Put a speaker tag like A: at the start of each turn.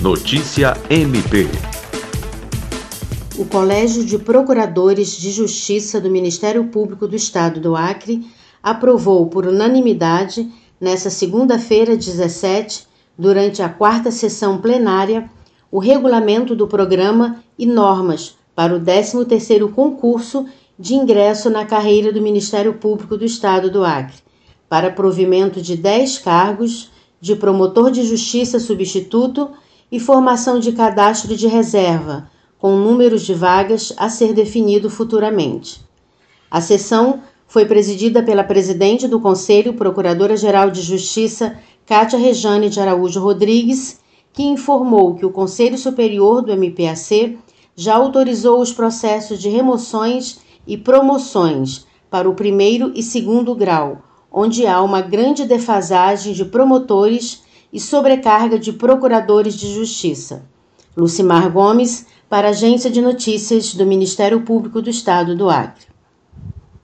A: Notícia MP.
B: O Colégio de Procuradores de Justiça do Ministério Público do Estado do Acre aprovou por unanimidade, nesta segunda-feira, 17, durante a quarta sessão plenária, o regulamento do programa e normas para o 13º concurso de ingresso na carreira do Ministério Público do Estado do Acre, para provimento de 10 cargos de promotor de justiça substituto e formação de cadastro de reserva, com números de vagas a ser definido futuramente. A sessão foi presidida pela presidente do Conselho, Procuradora-Geral de Justiça, Cátia Rejane de Araújo Rodrigues, que informou que o Conselho Superior do MPAC já autorizou os processos de remoções e promoções para o primeiro e segundo grau, onde há uma grande defasagem de promotores e sobrecarga de procuradores de justiça. Lucimar Gomes, para a Agência de Notícias do Ministério Público do Estado do Acre.